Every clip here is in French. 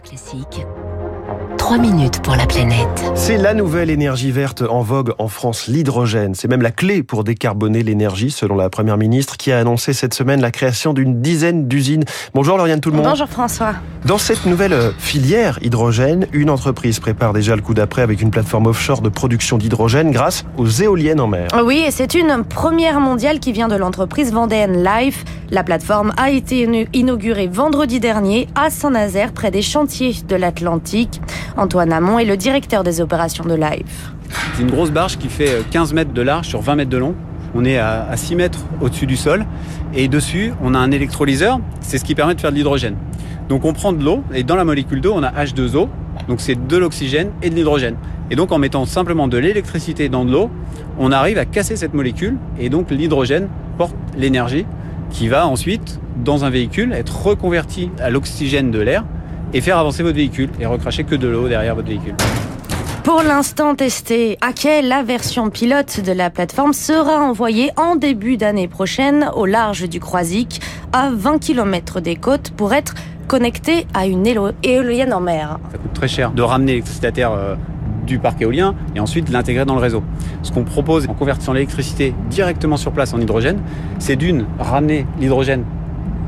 Classique. 3 minutes pour la planète. C'est la nouvelle énergie verte en vogue en France, l'hydrogène. C'est même la clé pour décarboner l'énergie, selon la Première ministre, qui a annoncé cette semaine la création d'une dizaine d'usines. Bonjour Lauriane tout le monde. Bonjour François. Dans cette nouvelle filière hydrogène, une entreprise prépare déjà le coup d'après avec une plateforme offshore de production d'hydrogène grâce aux éoliennes en mer. Oui, et c'est une première mondiale qui vient de l'entreprise Vendéenne Life. La plateforme a été inaugurée vendredi dernier à Saint-Nazaire, près des chantiers de l'Atlantique. Antoine Hamon est le directeur des opérations de Life. C'est une grosse barge qui fait 15 mètres de large sur 20 mètres de long. On est à 6 mètres au-dessus du sol et dessus, on a un électrolyseur. C'est ce qui permet de faire de l'hydrogène. Donc on prend de l'eau et dans la molécule d'eau, on a H2O. Donc c'est de l'oxygène et de l'hydrogène. Et donc en mettant simplement de l'électricité dans de l'eau, on arrive à casser cette molécule et donc l'hydrogène porte l'énergie qui va ensuite dans un véhicule être reconverti à l'oxygène de l'air et faire avancer votre véhicule et recracher que de l'eau derrière votre véhicule. Pour l'instant testé, à quelle la version pilote de la plateforme sera envoyée en début d'année prochaine au large du Croisic, à 20 km des côtes, pour être connectée à une éolienne en mer. Ça coûte très cher de ramener l'électricité à terre euh, du parc éolien et ensuite l'intégrer dans le réseau. Ce qu'on propose en convertissant l'électricité directement sur place en hydrogène, c'est d'une, ramener l'hydrogène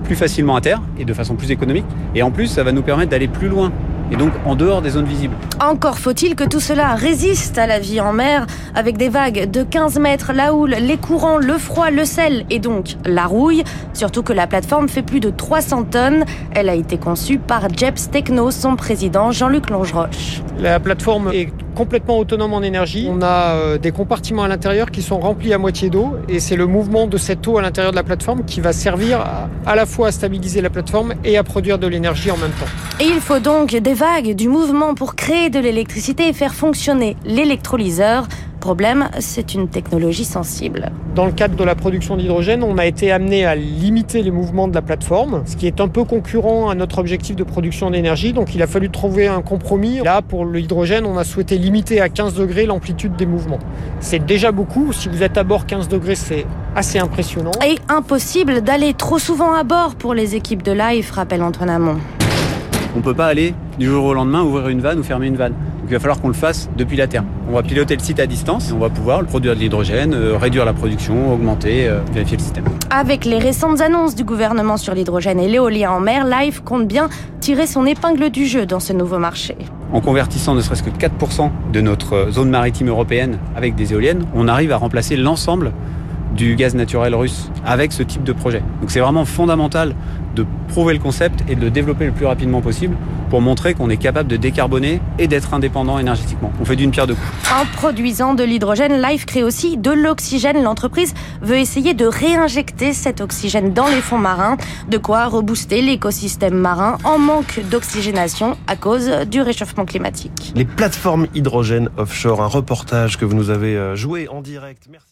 plus facilement à terre et de façon plus économique. Et en plus, ça va nous permettre d'aller plus loin et donc en dehors des zones visibles. Encore faut-il que tout cela résiste à la vie en mer, avec des vagues de 15 mètres, la houle, les courants, le froid, le sel et donc la rouille. Surtout que la plateforme fait plus de 300 tonnes. Elle a été conçue par Jeps Techno, son président Jean-Luc Longeroche. La plateforme est complètement autonome en énergie. On a euh, des compartiments à l'intérieur qui sont remplis à moitié d'eau et c'est le mouvement de cette eau à l'intérieur de la plateforme qui va servir à, la fois à stabiliser la plateforme et à produire de l'énergie en même temps. Et il faut donc des vagues, du mouvement pour créer de l'électricité et faire fonctionner l'électrolyseur Problème, c'est une technologie sensible. Dans le cadre de la production d'hydrogène, on a été amené à limiter les mouvements de la plateforme, ce qui est un peu concurrent à notre objectif de production d'énergie. Donc il a fallu trouver un compromis. Là, pour l'hydrogène, on a souhaité limiter à 15 degrés l'amplitude des mouvements. C'est déjà beaucoup. Si vous êtes à bord 15 degrés, c'est assez impressionnant. Et impossible d'aller trop souvent à bord pour les équipes de Life, rappelle Antoine Hamon. On ne peut pas aller du jour au lendemain ouvrir une vanne ou fermer une vanne. Donc il va falloir qu'on le fasse depuis la Terre. On va piloter le site à distance et on va pouvoir produire de l'hydrogène, euh, réduire la production, augmenter, euh, vérifier le système. Avec les récentes annonces du gouvernement sur l'hydrogène et l'éolien en mer, Life compte bien tirer son épingle du jeu dans ce nouveau marché. En convertissant ne serait-ce que 4% de notre zone maritime européenne avec des éoliennes, on arrive à remplacer l'ensemble du gaz naturel russe avec ce type de projet. Donc c'est vraiment fondamental de prouver le concept et de le développer le plus rapidement possible pour montrer qu'on est capable de décarboner et d'être indépendant énergétiquement. On fait d'une pierre deux coups. En produisant de l'hydrogène, Life crée aussi de l'oxygène. L'entreprise veut essayer de réinjecter cet oxygène dans les fonds marins, de quoi rebooster l'écosystème marin en manque d'oxygénation à cause du réchauffement climatique. Les plateformes hydrogène offshore, un reportage que vous nous avez euh, joué en direct. Merci.